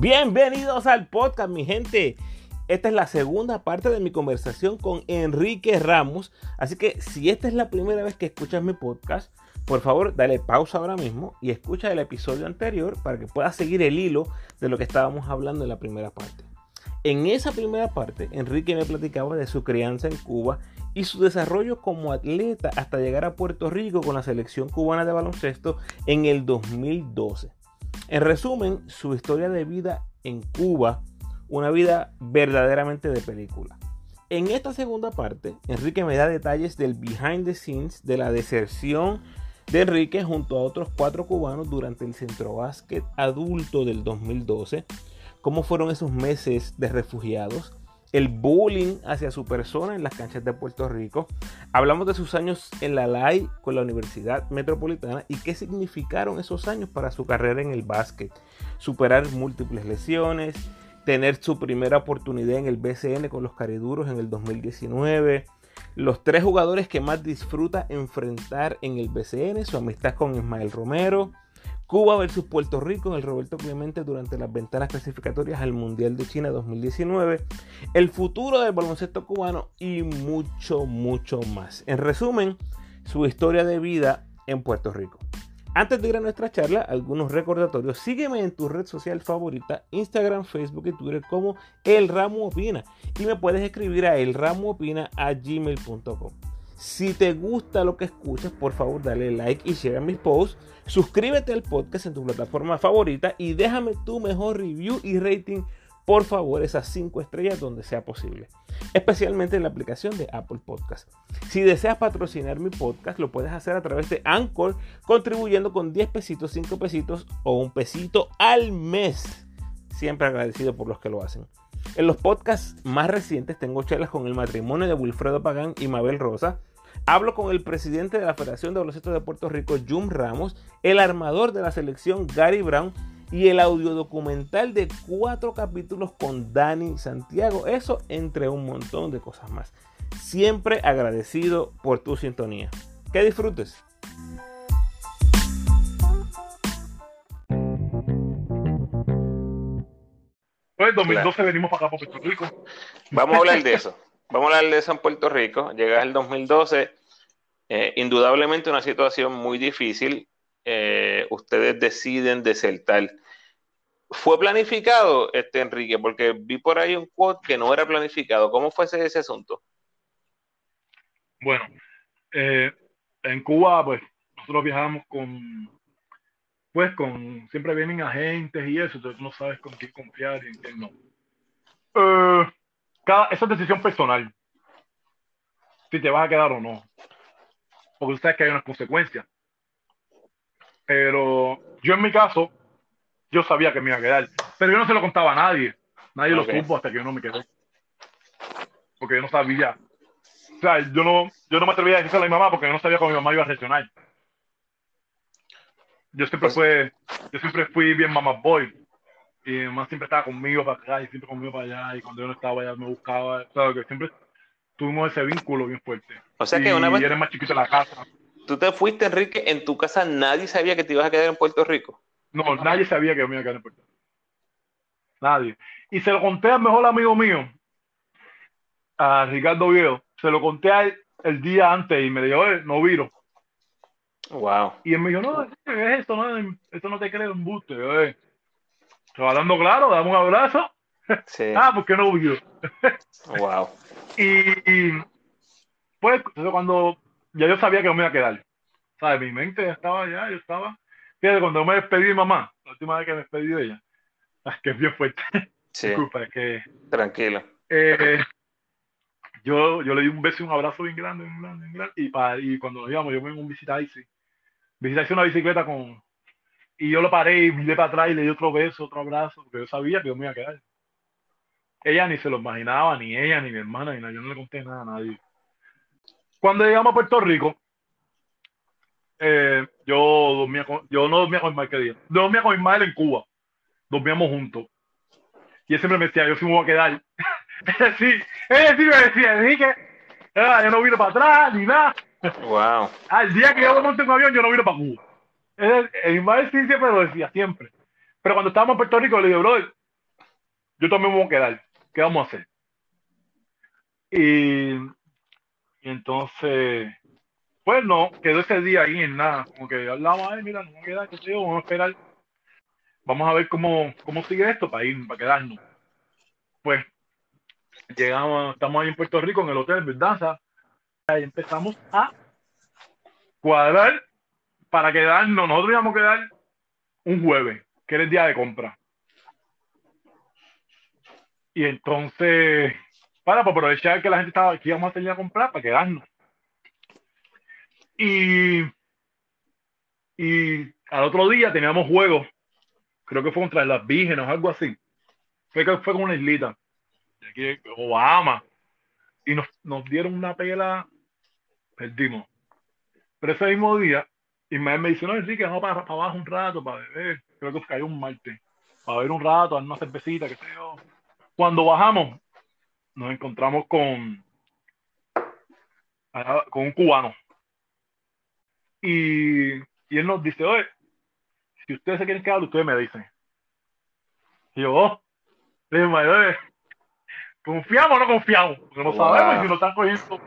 Bienvenidos al podcast, mi gente. Esta es la segunda parte de mi conversación con Enrique Ramos. Así que si esta es la primera vez que escuchas mi podcast, por favor dale pausa ahora mismo y escucha el episodio anterior para que puedas seguir el hilo de lo que estábamos hablando en la primera parte. En esa primera parte, Enrique me platicaba de su crianza en Cuba y su desarrollo como atleta hasta llegar a Puerto Rico con la selección cubana de baloncesto en el 2012. En resumen, su historia de vida en Cuba, una vida verdaderamente de película. En esta segunda parte, Enrique me da detalles del behind the scenes de la deserción de Enrique junto a otros cuatro cubanos durante el Centro Básquet adulto del 2012, cómo fueron esos meses de refugiados, el bullying hacia su persona en las canchas de Puerto Rico. Hablamos de sus años en la LAI con la Universidad Metropolitana y qué significaron esos años para su carrera en el básquet. Superar múltiples lesiones, tener su primera oportunidad en el BCN con los Cariduros en el 2019. Los tres jugadores que más disfruta enfrentar en el BCN, su amistad con Ismael Romero, Cuba versus Puerto Rico en el Roberto Clemente durante las ventanas clasificatorias al Mundial de China 2019, el futuro del baloncesto cubano y mucho, mucho más. En resumen, su historia de vida en Puerto Rico. Antes de ir a nuestra charla, algunos recordatorios. Sígueme en tu red social favorita, Instagram, Facebook y Twitter como El Ramo Opina. Y me puedes escribir a elramoopina.gmail.com. Si te gusta lo que escuchas, por favor dale like y share mis posts. Suscríbete al podcast en tu plataforma favorita y déjame tu mejor review y rating, por favor, esas 5 estrellas donde sea posible. Especialmente en la aplicación de Apple Podcast. Si deseas patrocinar mi podcast, lo puedes hacer a través de Anchor, contribuyendo con 10 pesitos, 5 pesitos o un pesito al mes. Siempre agradecido por los que lo hacen. En los podcasts más recientes tengo charlas con el matrimonio de Wilfredo Pagán y Mabel Rosa Hablo con el presidente de la Federación de Baloncesto de Puerto Rico, Jum Ramos, el armador de la selección, Gary Brown, y el audiodocumental de cuatro capítulos con Dani Santiago. Eso entre un montón de cosas más. Siempre agradecido por tu sintonía. Que disfrutes. Pues 2012 venimos para acá, para Puerto Rico. Vamos a hablar de eso. Vamos a hablar de eso en Puerto Rico. Llegas el 2012, eh, indudablemente una situación muy difícil. Eh, ustedes deciden desertar. ¿Fue planificado, este Enrique? Porque vi por ahí un quote que no era planificado. ¿Cómo fue ese, asunto? Bueno, eh, en Cuba, pues, nosotros viajamos con, pues, con, siempre vienen agentes y eso, entonces no sabes con quién confiar y en quién no. Cada, esa es decisión personal si te vas a quedar o no. Porque tú sabes que hay unas consecuencias. Pero yo en mi caso, yo sabía que me iba a quedar. Pero yo no se lo contaba a nadie. Nadie lo supo hasta que yo no me quedé. Porque yo no sabía. O sea, yo no, yo no me atrevía a decirle a mi mamá porque yo no sabía cómo mi mamá iba a reaccionar. Yo siempre fue, yo siempre fui bien mamá boy. Y mi mamá siempre estaba conmigo para acá y siempre conmigo para allá. Y cuando yo no estaba allá me buscaba. O sea, que siempre tuvimos ese vínculo bien fuerte. O sea que una vez. eres más chiquito en la casa. Tú te fuiste, Enrique, en tu casa nadie sabía que te ibas a quedar en Puerto Rico. No, nadie sabía que me iba a quedar en Puerto Rico. Nadie. Y se lo conté al mejor amigo mío, a Ricardo Viejo. Se lo conté a él el día antes y me dijo, no viro. Wow. Y él me dijo, no, es esto? No, esto no te creo embuste. Yo, dando claro, dame un abrazo. Sí. ah, porque no viro. wow. Y, pues, cuando ya yo sabía que no me iba a quedar, ¿sabes? Mi mente ya estaba ya, yo estaba. Fíjate, cuando me despedí de mamá, la última vez que me despedí de ella, es que es bien fuerte. Sí. Disculpa, es que. Tranquilo. Eh, yo, yo le di un beso y un abrazo bien grande, bien grande, bien grande. Y, para, y cuando nos íbamos, yo me un visita Icy. Visité una bicicleta con. Y yo lo paré y miré para atrás y le di otro beso, otro abrazo, porque yo sabía que yo me iba a quedar. Ella ni se lo imaginaba, ni ella, ni mi hermana, ni nada. Yo no le conté nada a nadie. Cuando llegamos a Puerto Rico, eh, yo dormía con, yo no dormía con Ismael que día. Yo dormía con Ismael en Cuba. Dormíamos juntos. Y él siempre me decía, yo sí me voy a quedar. él sí, él sí me decía, dije, ah, yo no vino para atrás, ni nada. Wow. Al día que yo monté un avión, yo no vino para Cuba. Él, Ismael sí siempre lo decía, siempre. Pero cuando estábamos en Puerto Rico, le digo, brother, yo también me voy a quedar. ¿Qué vamos a hacer? Y, y entonces, pues no, quedó ese día ahí en nada. Como que hablamos, ay, mira, no vamos a quedar, qué sé yo, vamos a esperar. Vamos a ver cómo, cómo sigue esto para ir, para quedarnos. Pues llegamos, estamos ahí en Puerto Rico, en el hotel ¿verdad? Ahí empezamos a cuadrar para quedarnos. Nosotros íbamos a quedar un jueves, que era el día de compra. Y entonces, para, aprovechar que la gente estaba aquí, íbamos a tener a comprar para quedarnos. Y, y al otro día teníamos juegos, creo que fue contra las vírgenes o algo así. Fue que fue con una islita, de Obama. Y nos, nos dieron una pela, perdimos. Pero ese mismo día, Ismael me dice, no, Enrique, vamos para, para abajo un rato para beber. Creo que cayó un martes. Para beber un rato, dar una cervecita, qué sé yo. Cuando bajamos, nos encontramos con, con un cubano. Y, y él nos dice, oye, si ustedes se quieren quedar, ustedes me dicen. Y yo, oh, le dije, oye, ¿confiamos o no confiamos? Porque no Wow. sabemos si nos están cogiendo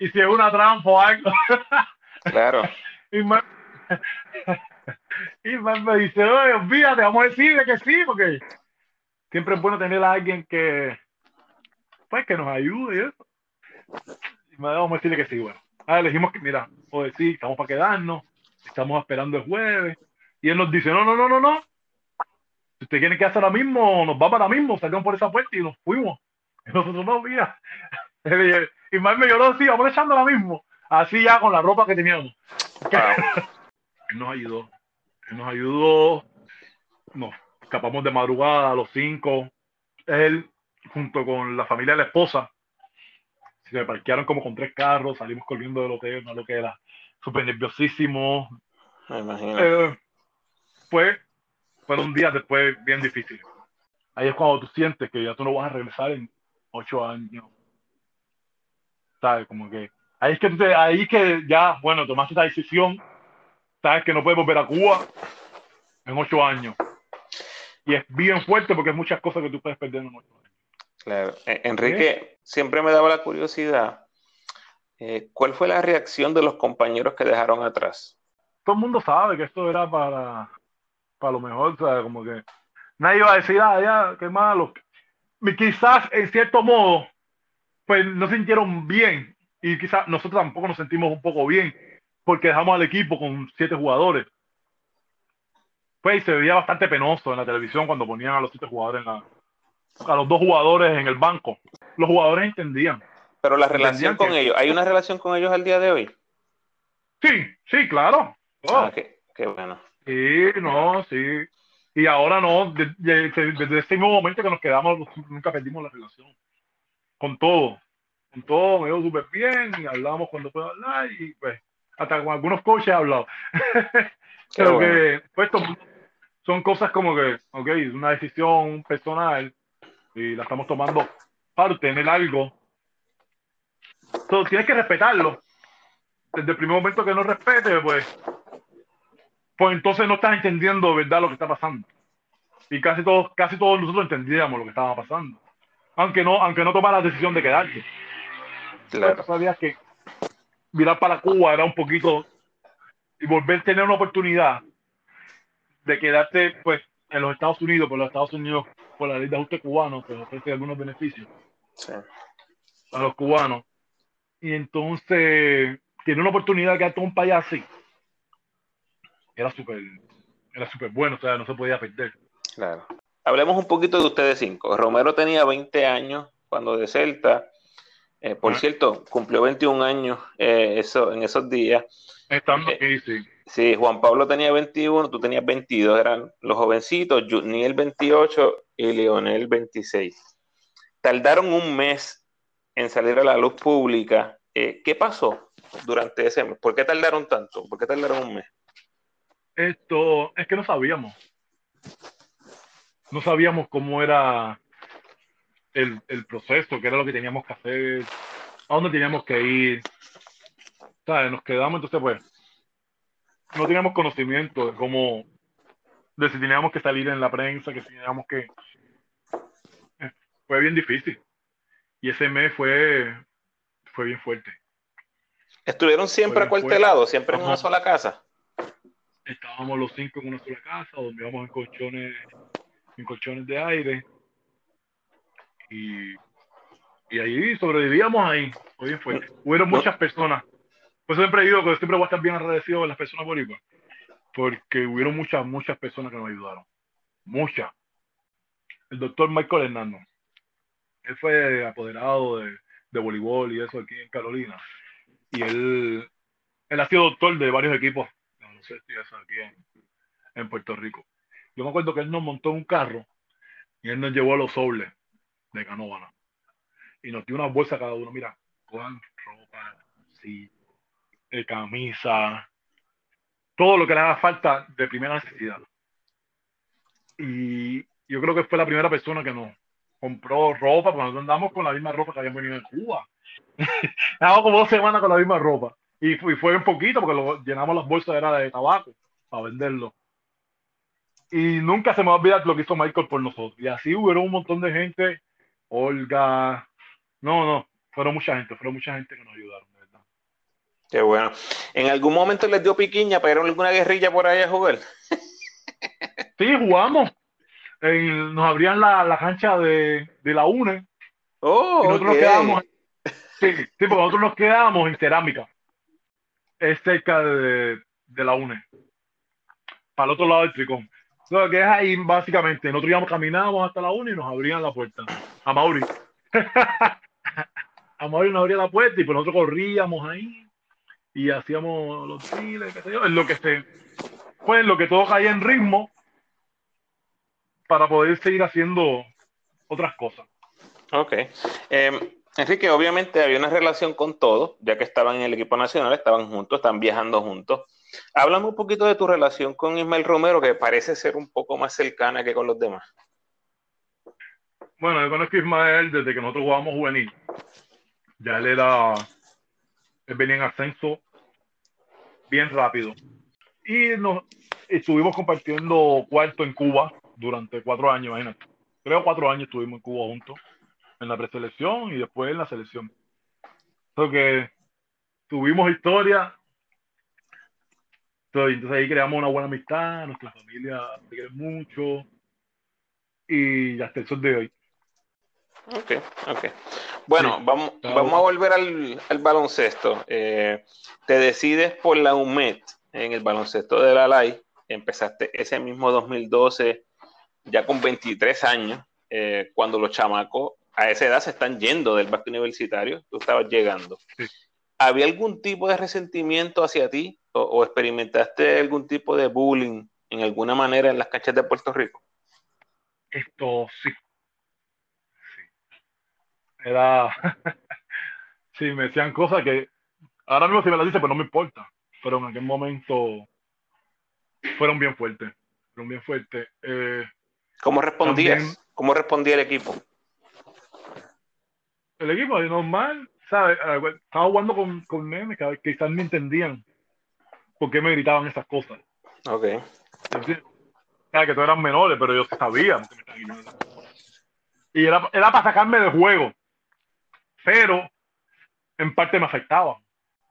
y si es una trampa o algo. Claro. Y me, y me, me dice, oye, olvídate, vamos a decirle que sí, porque siempre es bueno tener a alguien que, pues, que nos ayude y me vamos a decirle que sí, bueno. Ah, le dijimos que, mira, o decir, estamos para quedarnos, estamos esperando el jueves. Y él nos dice, no, no, no, no, no. Si usted quiere que hacer ahora mismo, nos va para ahora mismo, salimos por esa puerta y nos fuimos. Y nosotros no, mira. Y más me lloró, sí, vamos echando ahora mismo. Así ya con la ropa que teníamos. Él nos ayudó. Él nos ayudó. Nos escapamos de madrugada a los cinco. Él, junto con la familia de la esposa, se parquearon como con tres carros. Salimos corriendo del hotel, no lo que era. Súper nerviosísimo. Me imagino. Eh, fue, fueron días después bien difíciles. Ahí es cuando tú sientes que ya tú no vas a regresar en ocho años. ¿Sabes? Como que ahí es que, ahí es que ya, bueno, tomaste esta decisión. Sabes que no puedes volver a Cuba en ocho años. Y es bien fuerte porque hay muchas cosas que tú puedes perder en ocho años. Claro. Eh, Enrique, siempre me daba la curiosidad. eh, ¿cuál fue la reacción de los compañeros que dejaron atrás? todo el mundo sabe que esto era para, para lo mejor, ¿sabes? Como que nadie iba a decir, ah, ya, qué malo. Y quizás, en cierto modo, pues no se sintieron bien. Y quizás nosotros tampoco nos sentimos un poco bien, porque dejamos al equipo con siete jugadores. Pues se veía bastante penoso en la televisión cuando ponían a los siete jugadores en la, a los dos jugadores en el banco. Los jugadores entendían. Pero la relación con que- ellos, ¿hay una relación con ellos al día de hoy? Sí, sí, claro. Oh. Ah, qué, qué bueno. Sí, no, sí. Y ahora no, de- de- de- desde ese mismo momento que nos quedamos, nunca perdimos la relación. Con todo. Con todo, me iba súper bien y hablamos cuando puedo hablar y pues, hasta con algunos coaches he hablado. Pero bueno. que, pues, son cosas como que, ok, es una decisión personal y la estamos tomando para obtener algo. Entonces, tienes que respetarlo. Desde el primer momento que no respete, pues, pues entonces no estás entendiendo verdad lo que está pasando. Y casi todos, casi todos nosotros entendíamos lo que estaba pasando. Aunque no, aunque no tomara la decisión de quedarte. Claro. Sabías que mirar para Cuba era un poquito y volver a tener una oportunidad de quedarte pues en los Estados Unidos, por los Estados Unidos, por la ley de ajuste cubano, que ofrece algunos beneficios Sí. a los cubanos. Y entonces, tiene una oportunidad de quedarte en un país así. Era súper, era súper bueno, o sea, no se podía perder. Claro. Hablemos un poquito de ustedes cinco. Romero tenía 20 años cuando de Celta. Eh, por Ah. cierto, cumplió 21 años eh, eso, en esos días. Estando Eh, aquí, sí. Sí, Juan Pablo tenía 21, tú tenías 22, eran los jovencitos, Juniel 28 y Leonel 26. Tardaron un mes en salir a la luz pública. Eh, ¿Qué pasó durante ese mes? ¿Por qué tardaron tanto? ¿Por qué tardaron un mes? Esto es que no sabíamos. No sabíamos cómo era el, el proceso, qué era lo que teníamos que hacer, a dónde teníamos que ir. ¿Sabes? Nos quedamos, entonces, pues, no teníamos conocimiento de cómo, de si teníamos que salir en la prensa, que si teníamos que, eh, fue bien difícil. Y ese mes fue, fue bien fuerte. ¿Estuvieron siempre acuartelados, siempre en una sola casa? Estábamos los cinco en una sola casa, donde íbamos en colchones, en colchones de aire. Y, y ahí sobrevivíamos ahí. Fue bien fuerte. Hubieron muchas personas. Por eso siempre digo que siempre voy a estar bien agradecido de las personas boricuas. Porque hubieron muchas, muchas personas que nos ayudaron. Muchas. El doctor Michael Hernández. Él fue apoderado de, de voleibol y eso aquí en Carolina y él, él ha sido doctor de varios equipos aquí en, en, Puerto Rico. Yo me acuerdo que él nos montó un carro y él nos llevó a los sobles de Canóvana y nos dio una bolsa cada uno. Mira, con ropa, sí, de camisa, todo lo que le haga falta de primera necesidad. Y yo creo que fue la primera persona que nos compró ropa, porque nosotros andamos con la misma ropa que habíamos venido en Cuba. Llevamos como dos semanas con la misma ropa. Y, fue un poquito porque llenamos las bolsas era de tabaco para venderlo. Y nunca se me va a olvidar lo que hizo Michael por nosotros. Y así hubo un montón de gente. Olga. No, no. Fueron mucha gente. Fueron mucha gente que nos ayudaron, de verdad. Qué bueno. ¿En algún momento les dio piquiña? ¿Pero alguna guerrilla por ahí a jugar? sí, jugamos. nos abrían la, la cancha de, de, la UNE. Oh, y nosotros quedamos Sí, sí, porque nosotros nos quedábamos en cerámica. Es cerca de, de la UNE. Para el otro lado del tricón. Lo que es ahí, básicamente. Nosotros íbamos, caminábamos hasta la UNE y nos abrían la puerta. A Mauri. a Mauri nos abría la puerta y pues nosotros corríamos ahí y hacíamos los chiles, qué sé yo. En lo que se. Pues lo que todo caía en ritmo para poder seguir haciendo otras cosas. Ok. Eh, Enrique, obviamente había una relación con todos, ya que estaban en el equipo nacional, estaban juntos, están viajando juntos. Háblame un poquito de tu relación con Ismael Romero, que parece ser un poco más cercana que con los demás. Bueno, yo conozco a Ismael desde que nosotros jugábamos juvenil. Ya él era, él venía en ascenso bien rápido. Y nos estuvimos compartiendo cuarto en Cuba durante cuatro años, imagínate. Creo cuatro años estuvimos en Cuba juntos en la preselección y después en la selección. Entonces, tuvimos historia. Entonces, ahí creamos una buena amistad, nuestra familia se quiere mucho y hasta el sol de hoy. Ok, ok. Bueno, vamos, vamos a volver al, al baloncesto. Eh, te decides por la UMED en el baloncesto de la LAI. Empezaste ese mismo 2012, ya con 23 años, eh, cuando los chamacos a esa edad se están yendo del básquet universitario, tú estabas llegando. ¿Había algún tipo de resentimiento hacia ti o, experimentaste algún tipo de bullying en alguna manera en las canchas de Puerto Rico? Esto sí. sí. Era. sí, me decían cosas que ahora mismo si me las dice, pues no me importa. Pero en aquel momento fueron bien fuertes. Fueron bien fuertes. Eh, ¿Cómo respondías? ¿Cómo respondía el equipo? el equipo normal, ¿sabes? Ah, estaba jugando con, con nenes que quizás no entendían por qué me gritaban esas cosas. Ok. sea, que todos eran menores, pero yo sabía Y era, era para sacarme de juego. Pero en parte me afectaba.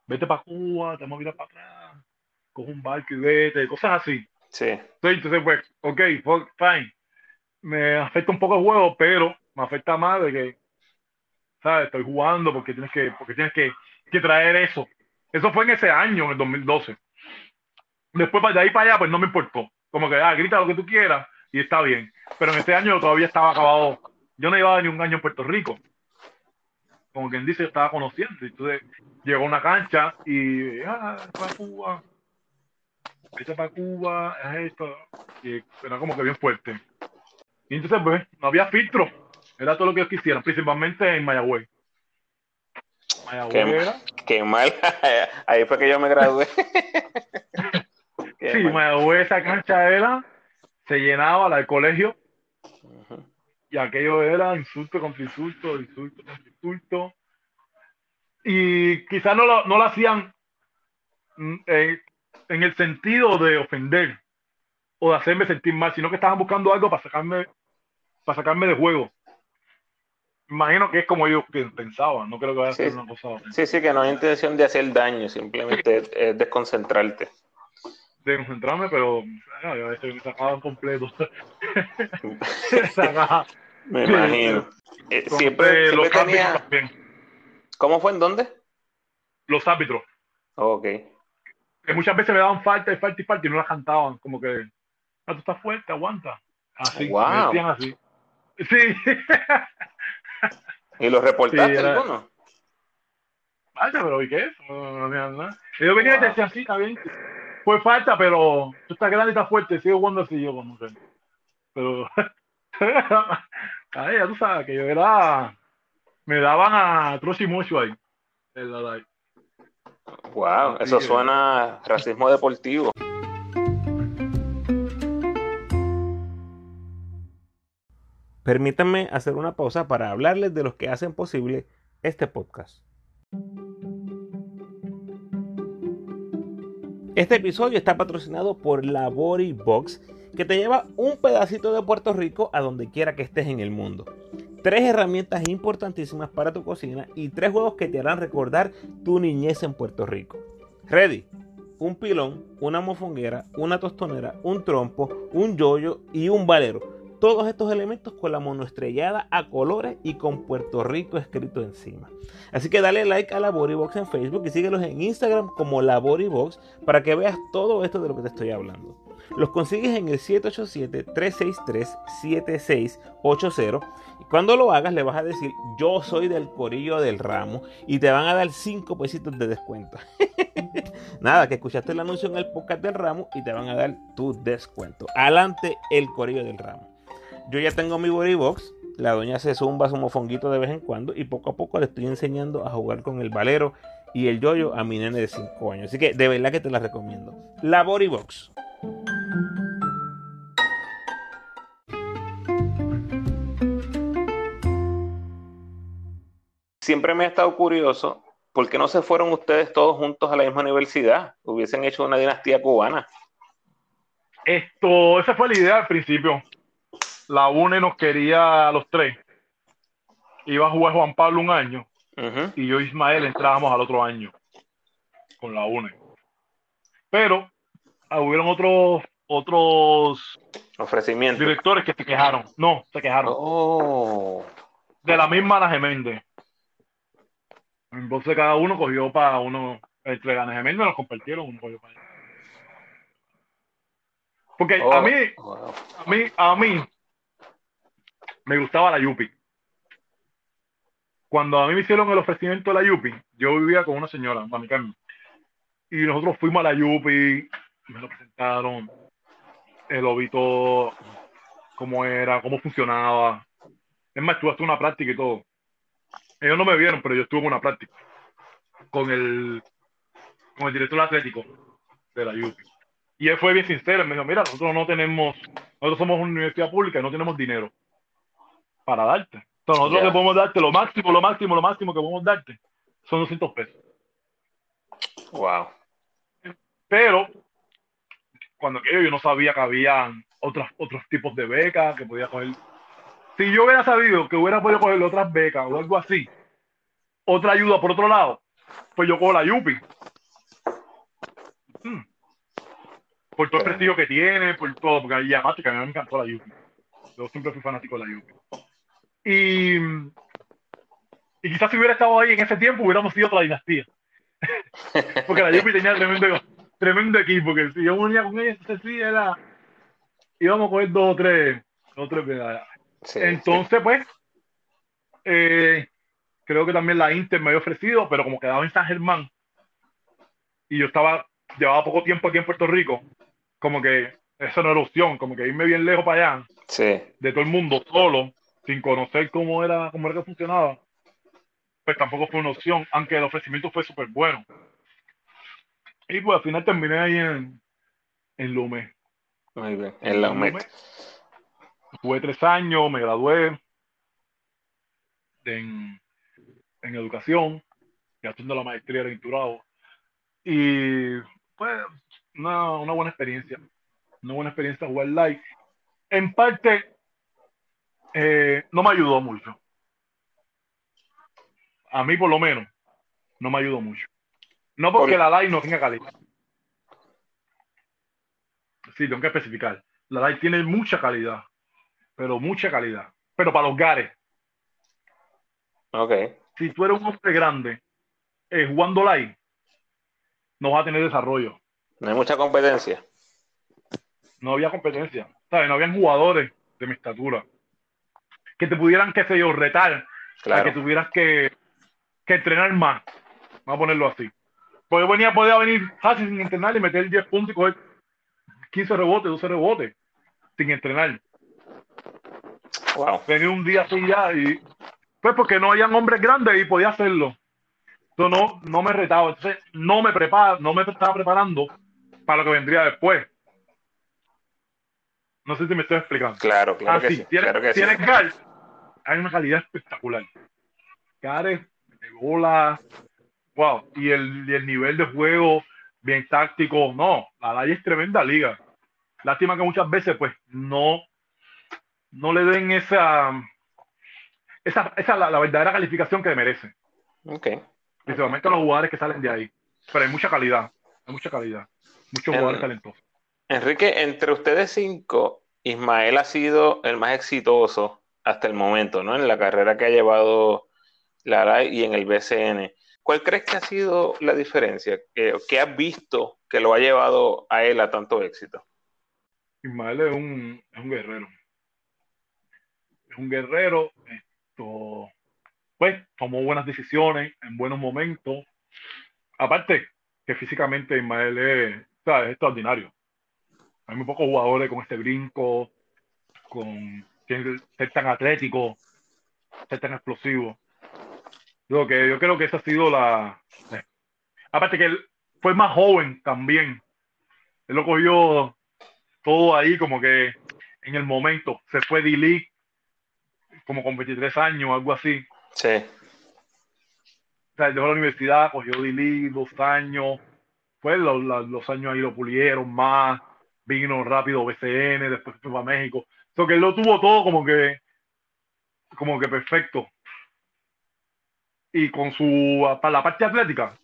Vete para Cuba, te vamos a ir para atrás, coge un barco y vete, cosas así. Sí. Entonces, pues, ok, fine. Me afecta un poco el juego, pero me afecta más de que ¿sabes? Estoy jugando porque tienes que, porque tienes que, que traer eso. Eso fue en ese año, en el 2012. Después, de ahí para allá, pues no me importó. Como que, ah, grita lo que tú quieras y está bien. Pero en este año todavía estaba acabado. Yo no llevaba ni un año en Puerto Rico. Como quien dice, estaba conociendo. Entonces, llegó a una cancha y, ah, para Cuba. Vete para Cuba, es esto. Y era como que bien fuerte. Y entonces, pues, no había filtro era todo lo que ellos quisieran, principalmente en Mayagüez. Mayagüez qué, mal. Ahí fue que yo me gradué. sí, Mayagüez, esa cancha era, se llenaba la del colegio. Y aquello era insulto contra insulto, insulto contra insulto. Y quizás no lo, no lo hacían mm, eh, en el sentido de ofender o de hacerme sentir mal, sino que estaban buscando algo para sacarme, para sacarme de juego. imagino que es como ellos pensaban, no creo que vaya a ser una cosa. Sí, sí, que no hay intención de hacer daño, simplemente es desconcentrarte. Desconcentrarme, pero ya, ya estoy sacado completo. Me imagino. Eh, siempre, los tenía... ¿Cómo fue en dónde? Los árbitros. ok. Que muchas veces me daban falta y falta y falta y no la cantaban, como que, ah, tú estás fuerte, aguanta. Así, wow. me decían así. Sí. ¿Y los reportaste sí, alguno? Vaya, pero ¿y qué es? No, no, no, Ellos venían y decían, sí, está bien. Fue falta, pero tú estás grande y estás fuerte, sigo jugando así yo como que. Pero. Ay, ya tú sabes que yo era. Me daban a mucho ahí. En la Wow, eso suena racismo deportivo. Permítanme hacer una pausa para hablarles de los que hacen posible este podcast. Este episodio está patrocinado por la Body Box, que te lleva un pedacito de Puerto Rico a donde quiera que estés en el mundo. Tres herramientas importantísimas para tu cocina y tres juegos que te harán recordar tu niñez en Puerto Rico. Ready. Un pilón, una mofonguera, una tostonera, un trompo, un yoyo y un valero todos estos elementos con la monoestrellada a colores y con Puerto Rico escrito encima. Así que dale like a la Box en Facebook y síguelos en Instagram como la Box para que veas todo esto de lo que te estoy hablando. Los consigues en el 787-363-7680 y cuando lo hagas le vas a decir yo soy del corillo del ramo y te van a dar 5 pesitos de descuento. Nada, que escuchaste el anuncio en el podcast del ramo y te van a dar tu descuento. Adelante el corillo del ramo yo ya tengo mi body box. La doña se zumba su mofonguito de vez en cuando y poco a poco le estoy enseñando a jugar con el valero y el yoyo a mi nene de 5 años. Así que de verdad que te la recomiendo. La body box. Siempre me ha estado curioso, ¿por qué no se fueron ustedes todos juntos a la misma universidad? Hubiesen hecho una dinastía cubana. Esto, esa fue la idea al principio la UNE nos quería a los tres. Iba a jugar Juan Pablo un año y yo y Ismael entrábamos al otro año con la UNE. Pero ah, hubieron otros otros ofrecimientos directores que se quejaron. No, se quejaron. Oh. De la misma Ana Geméndez. Entonces cada uno cogió para uno, entre Ana Geméndez nos compartieron, uno cogió para Porque a oh, mí, a mí, a mí, me gustaba la Yupi. Cuando a mí me hicieron el ofrecimiento de la Yupi, yo vivía con una señora, mami Carmen, y nosotros fuimos a la Yupi, me lo presentaron, el obito, cómo era, cómo funcionaba. Es más, estuve hasta una práctica y todo. Ellos no me vieron, pero yo estuve en una práctica con el, con el director atlético de la Yupi. Y él fue bien sincero, me dijo, mira, nosotros no tenemos, nosotros somos una universidad pública y no tenemos dinero para darte. Entonces nosotros que podemos darte lo máximo, lo máximo, lo máximo que podemos darte son 200 pesos. Wow. Pero cuando yo, yo no sabía que había otros, otros tipos de becas que podía coger. Si yo hubiera sabido que hubiera podido coger otras becas o algo así, otra ayuda por otro lado, pues yo cojo la Yupi. Hmm. Por todo el prestigio que tiene, por todo, porque ahí además que a mí me encantó la Yupi. Yo siempre fui fanático de la Yupi. Y, y quizás si hubiera estado ahí en ese tiempo, hubiéramos sido otra dinastía. Porque la Yupi tenía tremendo, tremendo equipo, que si yo me unía con ella, entonces sí era. íbamos a coger dos o tres, dos o tres medallas. entonces, pues, eh, creo que también la Inter me había ofrecido, pero como quedaba en San Germán y yo estaba, llevaba poco tiempo aquí en Puerto Rico, como que eso no era opción, como que irme bien lejos para allá, de todo el mundo, solo, sin conocer cómo era, cómo era que funcionaba, pues tampoco fue una opción, aunque el ofrecimiento fue súper bueno. Y pues al final terminé ahí en, en Lume. Muy bien, en la UME. Tuve tres años, me gradué en, en educación y haciendo la maestría de Inturado. Y pues una, una buena experiencia, una buena experiencia jugar live. En parte eh, no me ayudó mucho. a mí por lo menos, no me ayudó mucho. No porque Por- la Light no tenga calidad. Sí, tengo que especificar. La Light tiene mucha calidad, pero mucha calidad. Pero para los gares, Ok. si tú eres un hombre grande eh, jugando Light, no vas a tener desarrollo. No hay mucha competencia. No había competencia. ¿Sabes? No habían jugadores de mi estatura que te pudieran, qué sé yo, retar a que Claro. tuvieras que, que entrenar más. Vamos a ponerlo así. Porque yo venía, podía venir fácil sin entrenar y meter 10 puntos y coger 15 rebotes, 12 rebotes, sin entrenar. Wow. Venir un día así ya y. Pues porque no habían hombres grandes y podía hacerlo. Entonces no, no me retaba. Entonces no me prepara, no me estaba preparando para lo que vendría después. No sé si me estoy explicando. Claro, claro Ah, que sí, sí. tienes, Claro que sí. tienes Gal, hay una calidad espectacular. Gares, de bola, wow, y el, y el nivel de juego bien táctico, no, la Laya es tremenda liga. Lástima que muchas veces pues no, no le den esa, esa, esa la, la verdadera calificación que merece, Ok. principalmente los jugadores que salen de ahí. Pero hay mucha calidad, hay mucha calidad, muchos En- jugadores talentosos. Enrique, entre ustedes cinco, Ismael ha sido el más exitoso hasta el momento, ¿no? En la carrera que ha llevado la LAI y en el BCN. ¿Cuál crees que ha sido la diferencia? ¿Qué, qué has visto que lo ha llevado a él a tanto éxito? Ismael es un, es un guerrero. Es un guerrero. Pues tomó buenas decisiones en buenos momentos. Aparte que físicamente Ismael es, es extraordinario. Hay muy pocos jugadores con este brinco, con que- ser tan atlético, ser tan explosivo. Yo, que, yo creo que esa ha sido la... Aparte que él fue más joven también. Él lo cogió todo ahí como que en el momento. Se fue D-League como con 23 años, algo así. Sí, O sea, dejó la universidad, cogió D-League dos años. Pues los, los- los años ahí lo pulieron más. Vino rápido BCN, después fue para México. Sea, que él lo tuvo todo como que como que perfecto. Y con su para la parte atlética,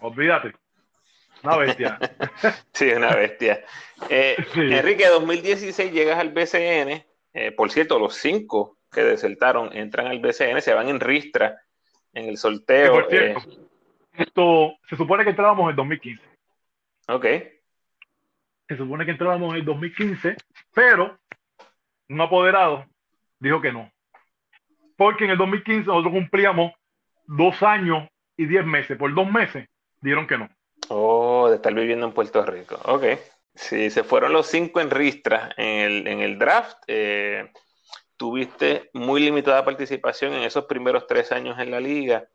olvídate. Una bestia. sí, una bestia. Eh, Sí. Enrique, 2016 llegas al BCN. Eh, por cierto, los cinco que desertaron entran al BCN, se van en ristra en el sorteo. por cierto, eh, esto se supone que entrábamos en 2015. ok, se supone que entrábamos en el 2015, pero un apoderado dijo que no. Porque en el 2015 nosotros cumplíamos dos años y diez meses. Por dos meses dieron que no. Oh, de estar viviendo en Puerto Rico. Ok. Sí, se fueron los cinco en ristra en el, en el draft. eh, tuviste muy limitada participación en esos primeros tres años en la liga.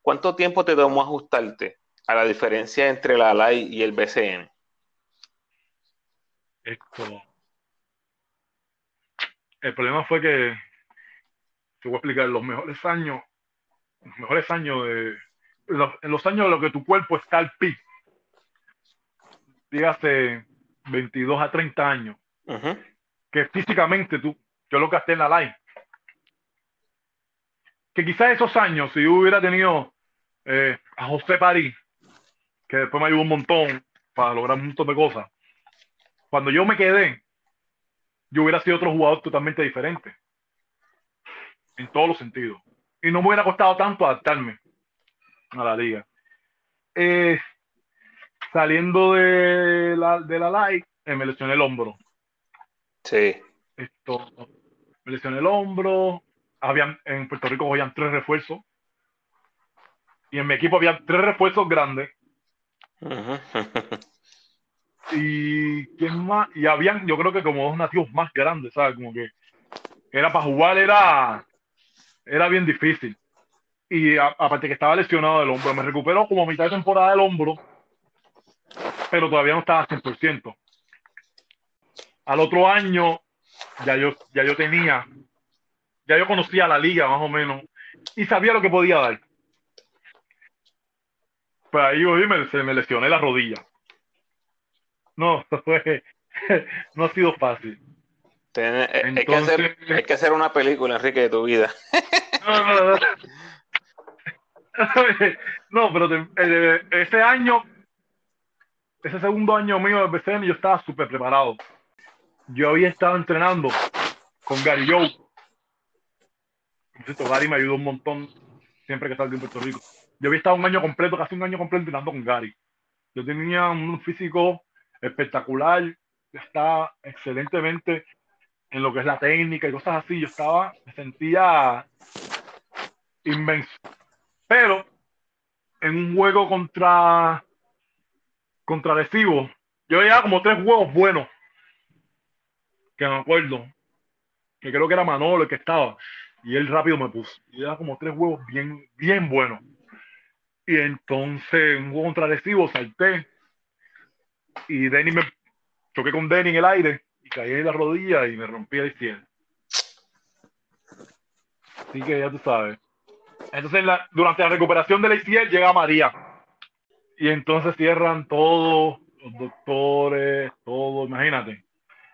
¿Cuánto tiempo te tomó ajustarte a la diferencia entre la LAI y el BCN? Esto. El problema fue que, te voy a explicar, los mejores años, los mejores años de, los, en los años en los que tu cuerpo está al pic, dígase 22 a 30 años, Ujú. que físicamente tú, yo lo gasté en la line. Que quizás esos años, si yo hubiera tenido eh, a José París, que después me ayudó un montón para lograr un montón de cosas, cuando yo me quedé, yo hubiera sido otro jugador totalmente diferente. En todos los sentidos. Y no me hubiera costado tanto adaptarme a la liga. Eh, saliendo de la, de la live, eh, me lesioné el hombro Sí. esto me lesioné el hombro habían en Puerto Rico habían tres refuerzos y en mi equipo había tres refuerzos grandes Ujú. y quién más y habían yo creo que como dos nativos más grandes sabes como que era para jugar era era bien difícil. Y aparte que estaba lesionado del hombro me recuperó como mitad de temporada del hombro pero todavía no estaba al 100% al otro año ya yo ya yo tenía ya yo conocía la liga más o menos y sabía lo que podía dar. Pues ahí oye, me, se me lesioné la rodilla no fue no ha sido fácil Tiene- eh, hay, que Entonces- hacer, hay que hacer una película, Enrique, de tu vida. No, no, no. no, pero te- eh, ese año, ese segundo año mío de BCN, yo estaba súper preparado. Yo había estado entrenando con Gary Joe. Gary me ayudó un montón siempre que salgo en Puerto Rico. Yo había estado un año completo, casi un año completo entrenando con Gary. Yo tenía un físico espectacular, estaba excelentemente en lo que es la técnica y cosas así. Yo estaba, me sentía inmenso. Pero en un juego contra contra Arecibo, yo llevaba como tres juegos buenos que me acuerdo que creo que era Manolo el que estaba y él rápido me puso y llevaba como tres juegos bien bien buenos y entonces en un juego contra Arecibo salté y Denny me choqué con Denny en el aire y caí en la rodilla y me rompí el cielo así que ya tú sabes entonces, durante la recuperación del ACL llega María. Y entonces cierran todos los doctores, todo, imagínate.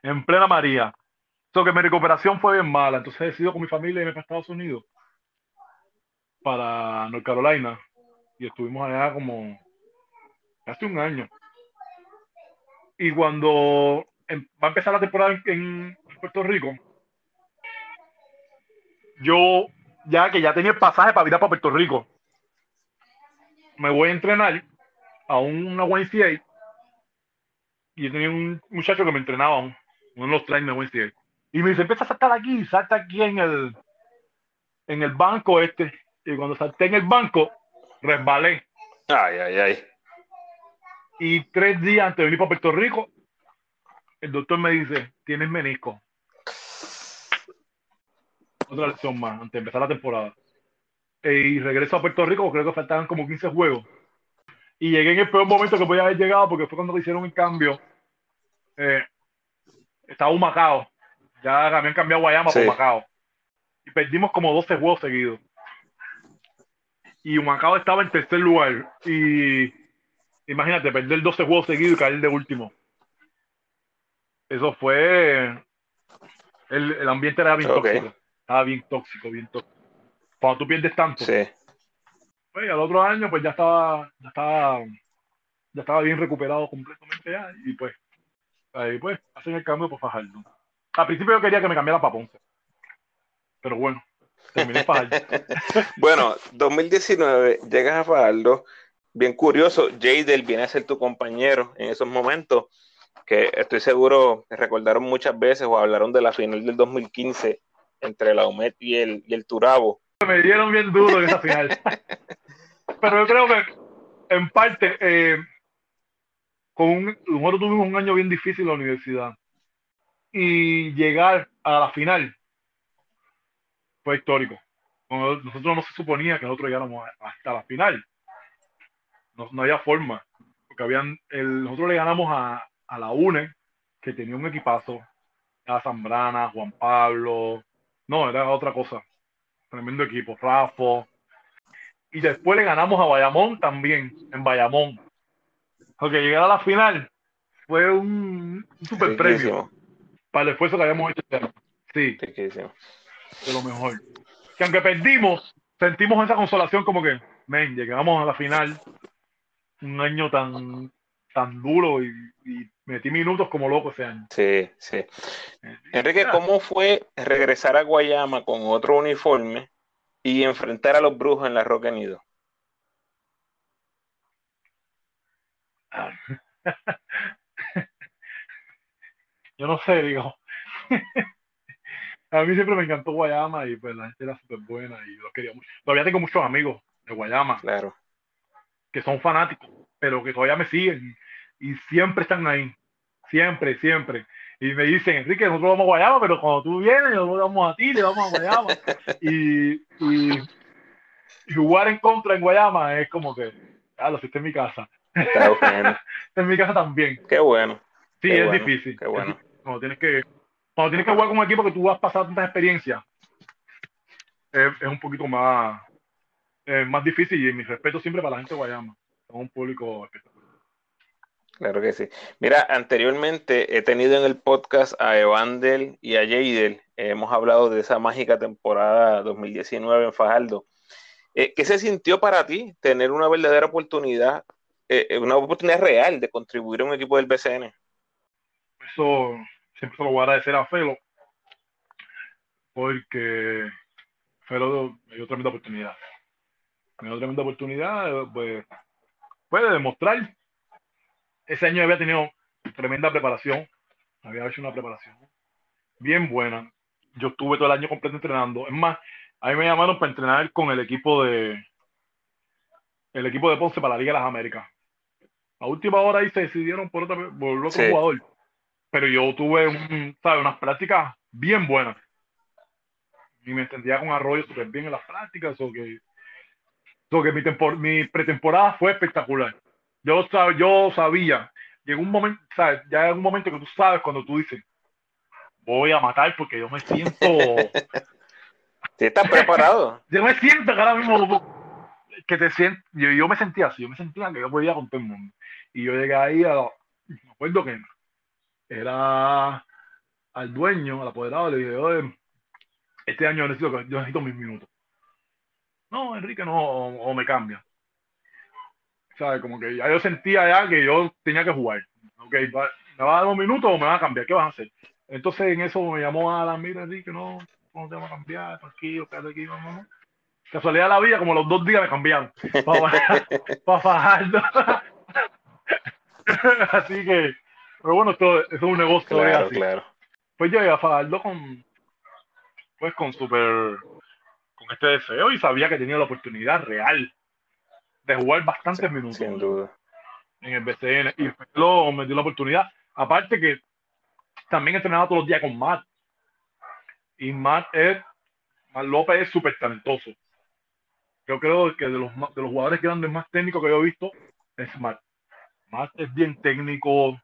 En plena María. So que mi recuperación fue bien mala. Entonces decido con mi familia irme para Estados Unidos. Para North Carolina. Y estuvimos allá como casi un año. Y cuando em- va a empezar la temporada en, Puerto Rico, yo ya que ya tenía el pasaje para ir para Puerto Rico, me voy a entrenar a una YMCA y yo tenía un muchacho que me entrenaba, uno de los trainers de YMCA, y me dice, empieza a saltar aquí, salta aquí en el, en el banco este, y cuando salté en el banco, resbalé, Ay, ay, ay. Y tres días antes de venir para Puerto Rico, el doctor me dice, tienes menisco. Otra lección más, antes de empezar la temporada. Eh, y regreso a Puerto Rico, creo que faltaban como 15 juegos. Y llegué en el peor momento que podía haber llegado, porque fue cuando hicieron el cambio. Eh, estaba un Macao. Ya habían cambiado Guayama Sí. por Macao. Y perdimos como 12 juegos seguidos. Y Humacao estaba en tercer lugar. Y imagínate, perder 12 juegos seguidos y caer de último. Eso fue. El, el ambiente era bien tóxico. Estaba bien tóxico, bien tóxico. Cuando tú pierdes tanto. Sí. Pues, al otro año, pues ya estaba, ya estaba, ya estaba bien recuperado completamente ya. Y pues, ahí pues, hacen el cambio por Fajardo. Al principio yo quería que me cambiara para Ponce. Pero bueno, terminé Fajardo. Bueno, 2019, llegas a Fajardo. Bien curioso, Jadel viene a ser tu compañero en esos momentos, que estoy seguro que recordaron muchas veces o hablaron de la final del 2015 entre la UMED y el, y el Turabo. me dieron bien duro en esa final. Pero yo creo que, en parte, eh, con un, nosotros tuvimos un año bien difícil en la universidad. Y llegar a la final fue histórico. Nosotros no se suponía que nosotros llegáramos hasta la final. No, no había forma. Porque habían, el- nosotros le ganamos a, a la UNE, que tenía un equipazo. A Zambrana, Juan Pablo. No, era otra cosa tremendo equipo, Rafo. Y después le ganamos a Bayamón también, en Bayamón. Porque llegar a la final fue un, un super premio para el esfuerzo que habíamos hecho. Sí, riquísimo. de lo mejor. Que aunque perdimos, sentimos esa consolación como que, men, llegamos a la final, un año tan, tan duro y, y metí minutos como loco ese año. Sí, sí. Enrique, ¿cómo fue regresar a Guayama con otro uniforme y enfrentar a los brujos en la Roca Nido? Yo no sé, digo. a mí siempre me encantó Guayama y pues la gente era súper buena y yo los quería mucho. Todavía tengo muchos amigos de Guayama Claro. Que son fanáticos, pero que todavía me siguen y siempre están ahí. Siempre, siempre. Y me dicen, Enrique, nosotros vamos a Guayama, pero cuando tú vienes, nosotros vamos a ti, le vamos a Guayama. y, y, y jugar en contra en Guayama es como que, ah, lo hiciste en mi casa. Está bueno. En mi casa también. Qué bueno. Sí, Qué es bueno, difícil. qué bueno. Cuando tienes que, cuando tienes que jugar con un equipo que tú has pasado tantas experiencias, es, es un poquito más, eh, más difícil. Y mi respeto siempre para la gente de Guayama. Son un público espectacular. Claro que sí. Mira, anteriormente he tenido en el podcast a Evandel y a Jadel. Hemos hablado de esa mágica temporada 2019 en Fajardo. Eh, ¿Qué se sintió para ti tener una verdadera oportunidad, eh, una oportunidad real de contribuir a un equipo del BCN? Eso siempre se lo voy a agradecer a Felo, porque Felo dio tremenda oportunidad. Me dio tremenda oportunidad, pues, puede demostrar. Ese año había tenido tremenda preparación, había hecho una preparación bien buena. Yo estuve todo el año completo entrenando. Es más, a mí me llamaron para entrenar con el equipo de el equipo de Ponce para la Liga de las Américas. A última hora ahí se decidieron por, otro jugador. Pero yo tuve un, unas prácticas bien buenas. Y me entendía con Arroyo súper bien en las prácticas. O que, que mi, mi pretemporada fue espectacular. Yo, yo sabía, llegó un momento, ¿sabes? Ya hay un momento que tú sabes cuando tú dices, voy a matar porque yo me siento. ¿Sí estás preparado? yo me siento que ahora mismo que te siento, yo, yo, me sentía así, yo me sentía que yo podía con todo el mundo. Y yo llegué ahí a, me acuerdo que era al dueño, al apoderado, le dije, Oye, este año necesito, yo necesito mis minutos. No, Enrique, no, o, me cambia. ¿Sabes? Como que ya yo sentía ya que yo tenía que jugar. Ok, ¿me va a dar un minuto o me va a cambiar? ¿Qué vas a hacer? Entonces en eso me llamó a la mira, Enrique, no, no te va a cambiar, tranquilo, quédate aquí, vamos. Casualidad de la vida, como los dos días me cambiaron. Para Fajardo. Así que, pero bueno, esto, es un negocio. Claro, claro. Pues yo iba a Fajardo con, pues con super, este deseo y sabía que tenía la oportunidad real de jugar bastantes minutos. Sin duda. En el BCN. Y luego me dio la oportunidad. Aparte que también entrenaba todos los días con Matt. Y Matt, es, Matt López es súper talentoso. Yo creo que de los, de los jugadores grandes más técnicos que yo he visto es Matt. Matt es bien técnico,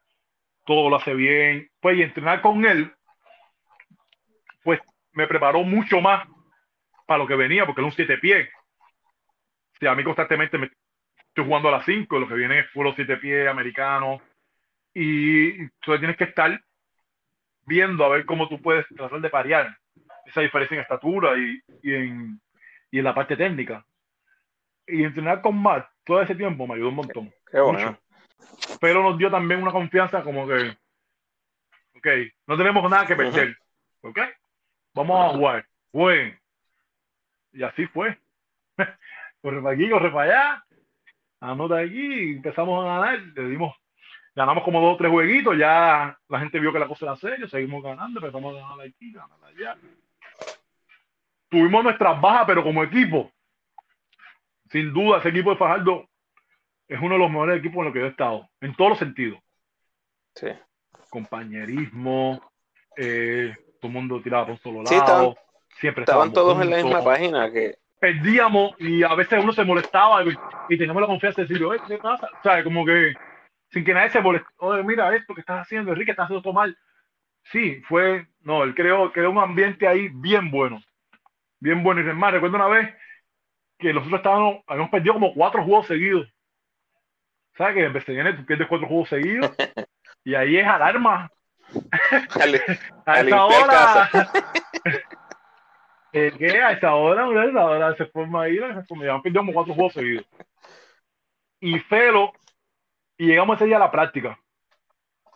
todo lo hace bien. Pues y entrenar con él, pues me preparó mucho más para lo que venía, porque era un siete pies. Si a mí constantemente me estoy jugando a las 5, lo que viene es puro siete pies americano. Y entonces tienes que estar viendo a ver cómo tú puedes tratar de parear esa diferencia en estatura y, y, en, y en la parte técnica. Y entrenar con Matt todo ese tiempo me ayudó un montón. Qué bueno. Pero nos dio también una confianza como que, ok, no tenemos nada que perder. Ok, vamos a jugar. Bueno. Y así fue. corre para aquí, corre para allá. Anota aquí, empezamos a ganar, le dimos ganamos como dos o tres jueguitos, ya la gente vio que la cosa era seria, seguimos ganando, empezamos a ganar aquí, ganar allá. Tuvimos nuestras bajas, pero como equipo, sin duda, ese equipo de Fajardo es uno de los mejores equipos en los que yo he estado, en todos los sentidos. Sí. Compañerismo, eh, todo el mundo tiraba por un solo lado. Sí, siempre estaban todos en la misma página que perdíamos y a veces uno se molestaba y, teníamos la confianza de decir, oye, ¿qué pasa? O sea, como que sin que nadie se moleste. Oye, mira esto que estás haciendo, Enrique, estás haciendo todo mal. Sí, fue, no, él creó, creó un ambiente ahí bien bueno. Bien bueno. Y además, recuerdo una vez que nosotros estábamos, habíamos perdido como cuatro juegos seguidos. ¿Sabes que en BCN tú pierdes cuatro juegos seguidos? Y ahí es alarma. a esa hora. ¿Qué? A esa hora, a esa hora se forma ahí, se forma, ya perdido como cuatro juegos seguidos. Y Felo y llegamos ese día a la práctica.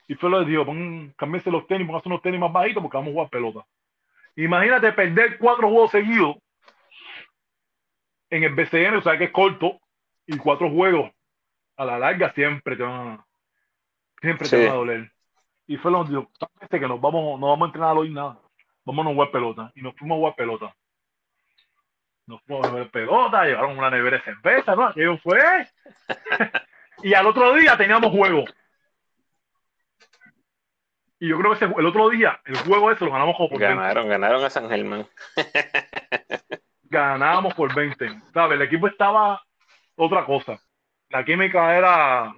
Y fue lo que dijo, pon, cámbiense los tenis, pónganse unos tenis más bajitos porque vamos a jugar pelota. Imagínate perder cuatro juegos seguidos en el BCN, o sea que es corto, y cuatro juegos a la larga siempre te van a, siempre te van a doler. Y fue lo que dijo, que nos vamos, no vamos a entrenar hoy nada, vamos a jugar pelota. Y nos fuimos a jugar pelota. Nos fuimos a jugar pelota, llevaron una nevera de cerveza, ¿no? Aquello fue. y al otro día teníamos juego. Y yo creo que el otro día, el juego ese lo ganamos como por Ganaron, ganaron a San Germán. Ganábamos por 20. ¿Sabes? El equipo estaba otra cosa. La química era,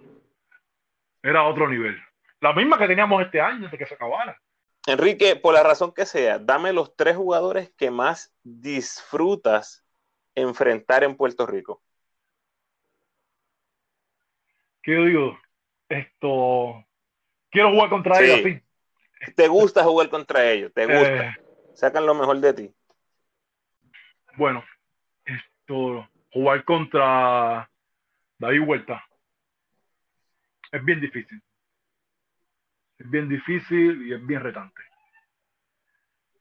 era otro nivel. La misma que teníamos este año, antes que se acabara. Enrique, por la razón que sea, dame los tres jugadores que más disfrutas enfrentar en Puerto Rico. ¿qué digo? Esto, quiero jugar contra ellos, sí. ¿Te gusta jugar contra ellos? ¿Te gusta? Eh, Sacan lo mejor de ti. Bueno, esto, jugar contra David Huerta es bien difícil. Es bien difícil y es bien retante.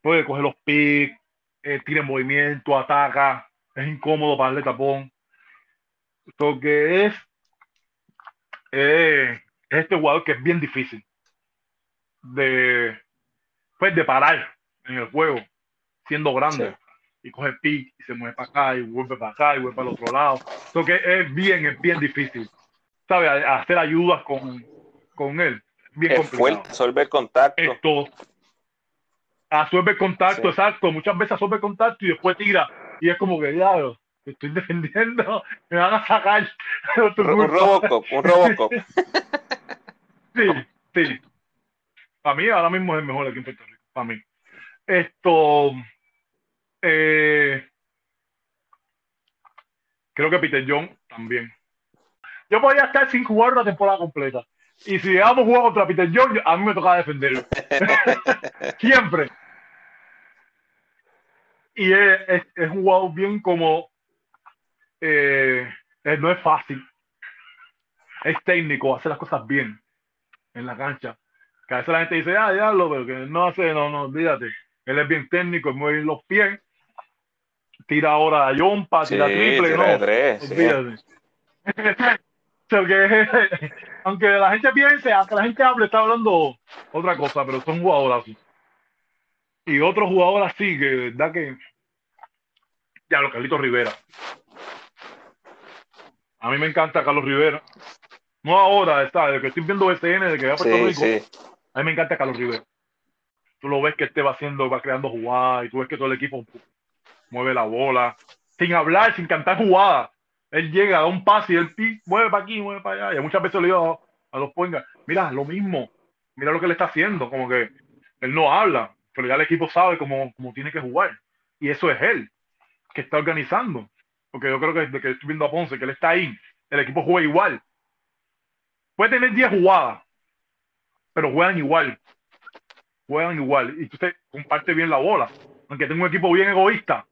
Puede coger los picks, eh, tira en movimiento, ataca, es incómodo para darle tapón. Lo que es, eh, es este jugador que es bien difícil de, pues, de parar en el juego, siendo grande. Y coge pick y se mueve para acá y vuelve para acá y vuelve para el otro lado. Lo que es bien, es bien difícil. ¿Sabe? hacer ayudas con, con él. Bien es fuerte, absorbe el contacto. Esto, absorbe el contacto, exacto. Muchas veces absorbe el contacto y después tira. Y es como que, ya, te estoy defendiendo, me van a sacar. un Robocop, un Robocop. sí, sí. Para mí ahora mismo es el mejor aquí en Puerto Rico, para mí. Esto, eh, creo que Peter John también. Yo podía estar sin jugar una temporada completa. Y si llegamos a jugar contra Peter John, a mí me tocaba defenderlo. Siempre. Y es, es, es, un jugador bien como. Eh, no es fácil. Es técnico, hace las cosas bien en la cancha. Que a veces la gente dice, ah, diablo, pero que no hace, no, no, olvídate. Él es bien técnico, mueve bien los pies. Tira ahora a Yompa, tira triple, no. Tres, olvídate. aunque la gente piense, aunque la gente hable, está hablando otra cosa, pero son jugadores así. Y otro jugador así, que de verdad que. Ya, lo Carlitos Rivera. A mí me encanta Carlos Rivera. No ahora, está, de que estoy viendo SN, de que va a Puerto Rico. A mí me encanta Carlos Rivera. Tú lo ves que este va haciendo, va creando jugadas, y tú ves que todo el equipo mueve la bola, sin hablar, sin cantar jugadas él llega, da un pase y él mueve para aquí, mueve para allá. Y muchas veces le digo a, los pongas, mira, lo mismo, mira lo que le está haciendo, como que él no habla, pero ya el equipo sabe cómo, cómo tiene que jugar. Y eso es él, que está organizando. Porque yo creo que desde que estoy viendo a Ponce, que él está ahí, el equipo juega igual. Puede tener 10 jugadas, pero juegan igual. Juegan igual. Y usted comparte bien la bola. Aunque tenga un equipo bien egoísta.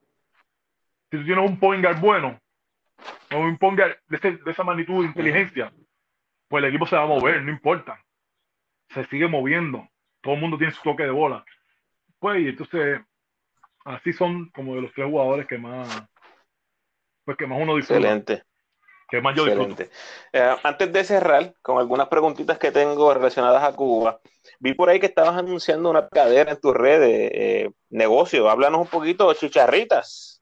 Si tú tienes un point bueno, no imponga de, esa magnitud de inteligencia, pues el equipo se va a mover, no importa. Se sigue moviendo. Todo el mundo tiene su toque de bola. Pues, y entonces, así son como de los tres jugadores que más, pues que más uno disfruta. Excelente. Que más yo Excelente. Eh, antes de cerrar, con algunas preguntitas que tengo relacionadas a Cuba, vi por ahí que estabas anunciando una cadera en tus redes, eh, negocio. Háblanos un poquito, chicharritas.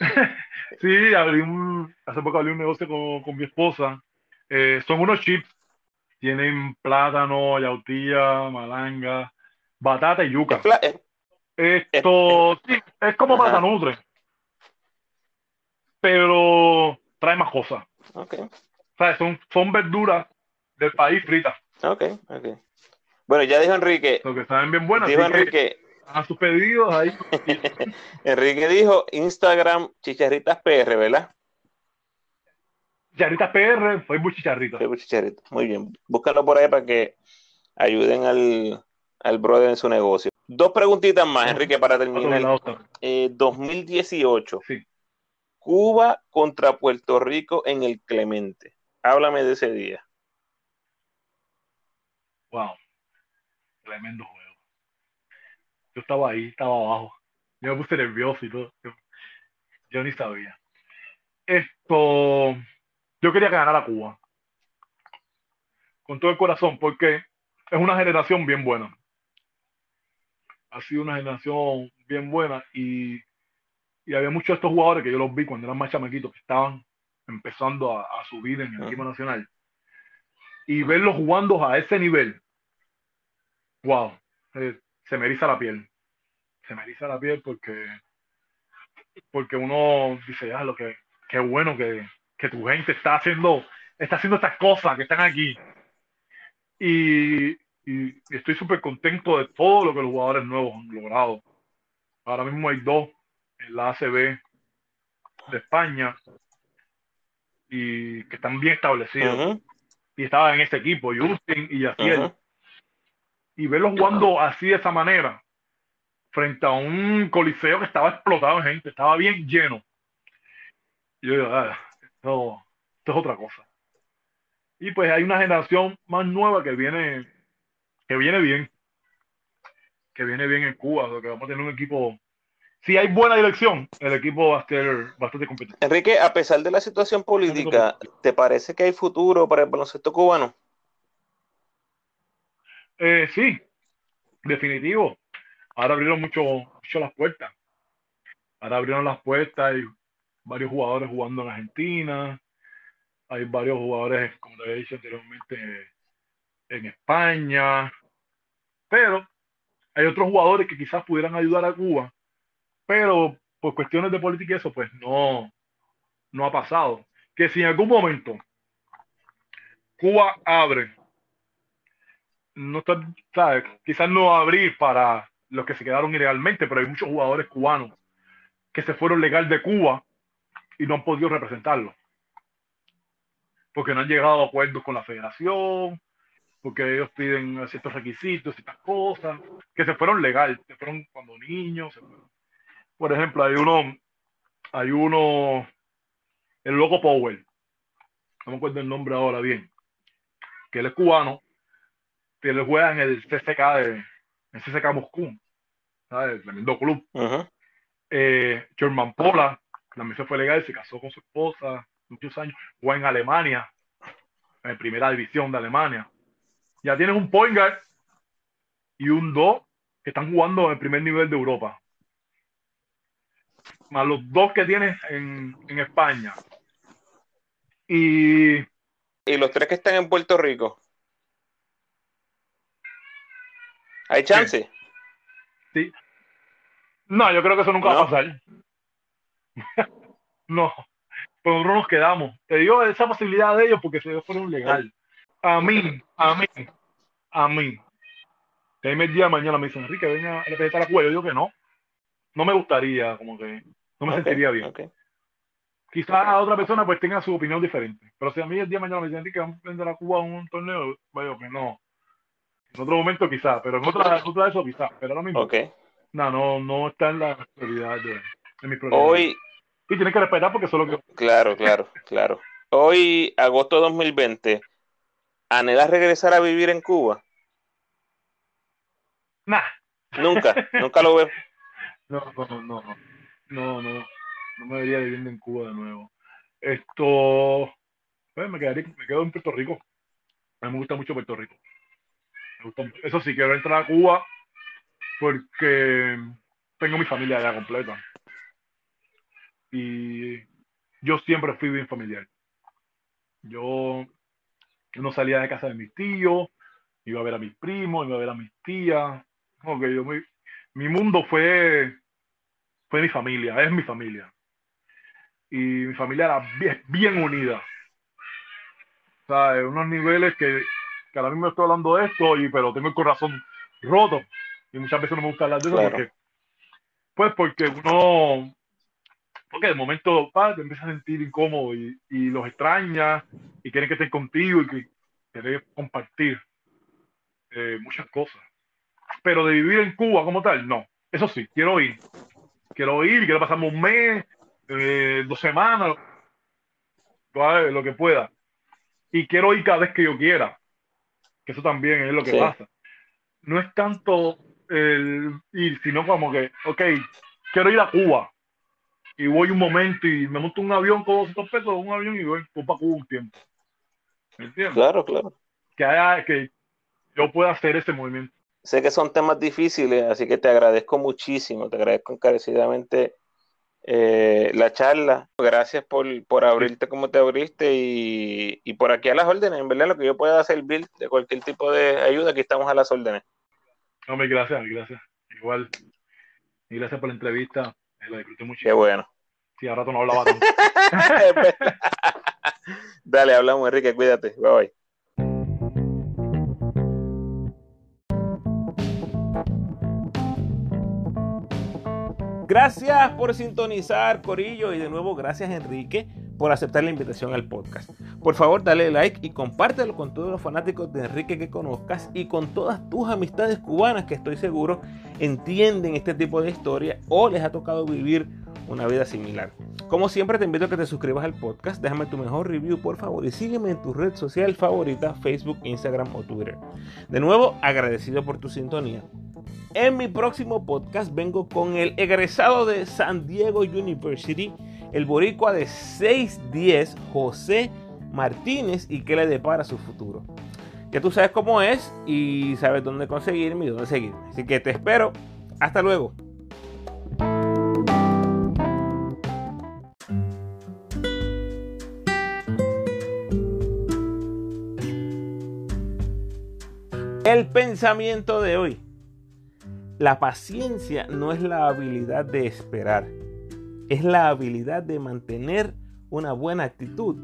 Sí, abrí un, hace poco abrí un negocio con, con mi esposa. Eh, son unos chips. Tienen plátano, yautía, malanga, batata y yuca. Esto sí, es como para nutre. Pero trae más cosas. Okay. O sea, son, son verduras del país fritas. Ok, ok. Bueno, ya dijo Enrique. Lo que saben bien buenas. Dijo Enrique, a sus pedidos ahí. Enrique dijo Instagram Chicharritas PR, ¿verdad? Chicharritas PR, Facebook Chicharrito. Facebook Chicharrito. Muy bien. Búscalo por ahí para que ayuden al, al brother en su negocio. Dos preguntitas más, Enrique, para terminar. 2018. Eh, sí. Cuba contra Puerto Rico en el Clemente. Háblame de ese día. Wow. Tremendo juego. Yo estaba ahí, estaba abajo. Yo me puse nervioso y todo. Yo, ni sabía. Esto, yo quería ganar a Cuba. Con todo el corazón, porque es una generación bien buena. Ha sido una generación bien buena y, había muchos de estos jugadores que yo los vi cuando eran más chamaquitos que estaban empezando a, subir en el equipo nacional. Y verlos jugando a ese nivel, wow, eh, se me eriza la piel. Se me eriza la piel porque, porque uno dice, ya, lo que, qué bueno que, que tu gente está haciendo, está haciendo estas cosas que están aquí. Y, y estoy súper contento de todo lo que los jugadores nuevos han logrado. Ahora mismo hay dos en la ACB de España y que están bien establecidos. Y estaban en ese equipo, Justin y Yaciel y verlos jugando así de esa manera, frente a un coliseo que estaba explotado de gente, estaba bien lleno. yo digo, ah, esto, esto es otra cosa. Y pues hay una generación más nueva que viene, que viene bien, que viene bien en Cuba, que vamos a tener un equipo si hay buena dirección, el equipo va a ser bastante competitivo. Enrique, a pesar de la situación política, ¿te parece que hay futuro para el baloncesto cubano? Eh, sí, definitivo. Ahora abrieron mucho, mucho las puertas. Ahora abrieron las puertas, hay varios jugadores jugando en Argentina, hay varios jugadores, como te he dicho anteriormente, en España, pero hay otros jugadores que quizás pudieran ayudar a Cuba pero por cuestiones de política y eso, pues no, no ha pasado. Que si en algún momento Cuba abre, no está, ¿sabes? quizás no abrir para los que se quedaron ilegalmente, pero hay muchos jugadores cubanos que se fueron legal de Cuba y no han podido representarlo. Porque no han llegado a acuerdos con la federación, porque ellos piden ciertos requisitos, ciertas cosas, que se fueron legal, se fueron cuando niños, por ejemplo, hay uno, hay uno, el Loco Power, no me acuerdo el nombre ahora bien, que él es cubano, que él juega en el CCK de, el CCK Moscú, ¿sabes? Tremendo club. eh, German Pola, también se fue legal, se casó con su esposa, muchos años, juega en Alemania, en primera división de Alemania. Ya tienes un point guard y un 2 que están jugando en el primer nivel de Europa más los dos que tienes en, España. Y, y los tres que están en Puerto Rico. ¿Hay chance? Sí. No, yo creo que eso nunca va a pasar. no. Pero nosotros nos quedamos. Te digo esa posibilidad de ellos porque se fueron legal. A mí, a mí, a mí. Que ahí me día mañana me dicen, Enrique, venga a representar a Cuba. Yo digo que no. No me gustaría, como que no me sentiría bien. Quizás a otra persona pues tenga su opinión diferente. Pero si a mí el día de mañana me dicen que vamos a vender a Cuba un torneo, vaya, pues no. En otro momento quizás, pero en otra, otra de eso quizás. Pero ahora mismo. No, no, no está en la prioridad de, de mi prioridad. Hoy. Y tienes que respetar porque solo que. Claro, claro, claro. Hoy, agosto de 2020, ¿anhelas regresar a vivir en Cuba? Nah. Nunca, nunca lo veo. No, no, no, no no, no, no me vería viviendo en Cuba de nuevo. Esto, pues me, quedaría, me quedo en Puerto Rico. A mí me gusta mucho Puerto Rico. Eso sí, quiero entrar a Cuba porque tengo mi familia allá completa. Y yo siempre fui bien familiar. Yo no salía de casa de mis tíos, iba a ver a mis primos, iba a ver a mis tías. Que yo, mi, mundo fue fue mi familia, es mi familia. Y mi familia era bien, unida. O unos niveles que, que ahora mismo estoy hablando de esto, y, pero tengo el corazón roto. Y muchas veces no me gusta hablar de eso porque, pues porque uno, porque de momento pa, te empiezas a sentir incómodo y, y los extrañas y quieren que estén contigo y que querés compartir eh, muchas cosas. Pero de vivir en Cuba como tal, no. Eso sí, quiero ir quiero ir, quiero pasarme un mes, eh, dos semanas, lo que pueda. Y quiero ir cada vez que yo quiera, que eso también es lo que pasa. No es tanto el ir, sino como que, ok, quiero ir a Cuba y voy un momento y me monto un avión con 200 pesos, un avión y voy, voy para Cuba un tiempo. ¿Me entiendes? Claro, claro. Que haya, que yo pueda hacer ese movimiento. Sé que son temas difíciles, así que te agradezco muchísimo, te agradezco encarecidamente eh, la charla. Gracias por, por, abrirte como te abriste y, y, por aquí a las órdenes, en verdad, lo que yo pueda servir de cualquier tipo de ayuda, aquí estamos a las órdenes. Hombre, gracias, gracias. Igual. Y gracias por la entrevista. La disfruté mucho. Qué bueno. Sí, a rato no hablaba tanto. Dale, hablamos, Enrique, cuídate. Bye bye. Gracias por sintonizar, Corillo, y de nuevo gracias, Enrique, por aceptar la invitación al podcast. Por favor, dale like y compártelo con todos los fanáticos de Enrique que conozcas y con todas tus amistades cubanas que estoy seguro entienden este tipo de historia o les ha tocado vivir una vida similar. Como siempre te invito a que te suscribas al podcast, déjame tu mejor review por favor y sígueme en tu red social favorita, Facebook, Instagram o Twitter. De nuevo, agradecido por tu sintonía. En mi próximo podcast vengo con el egresado de San Diego University, el boricua de 610, José Martínez, y qué le depara su futuro. Ya tú sabes cómo es y sabes dónde conseguirme y dónde seguirme. Así que te espero. Hasta luego. El pensamiento de hoy. La paciencia no es la habilidad de esperar, es la habilidad de mantener una buena actitud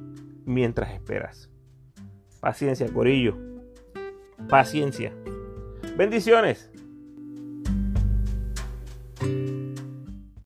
mientras esperas. Paciencia, Corillo. Paciencia. Bendiciones.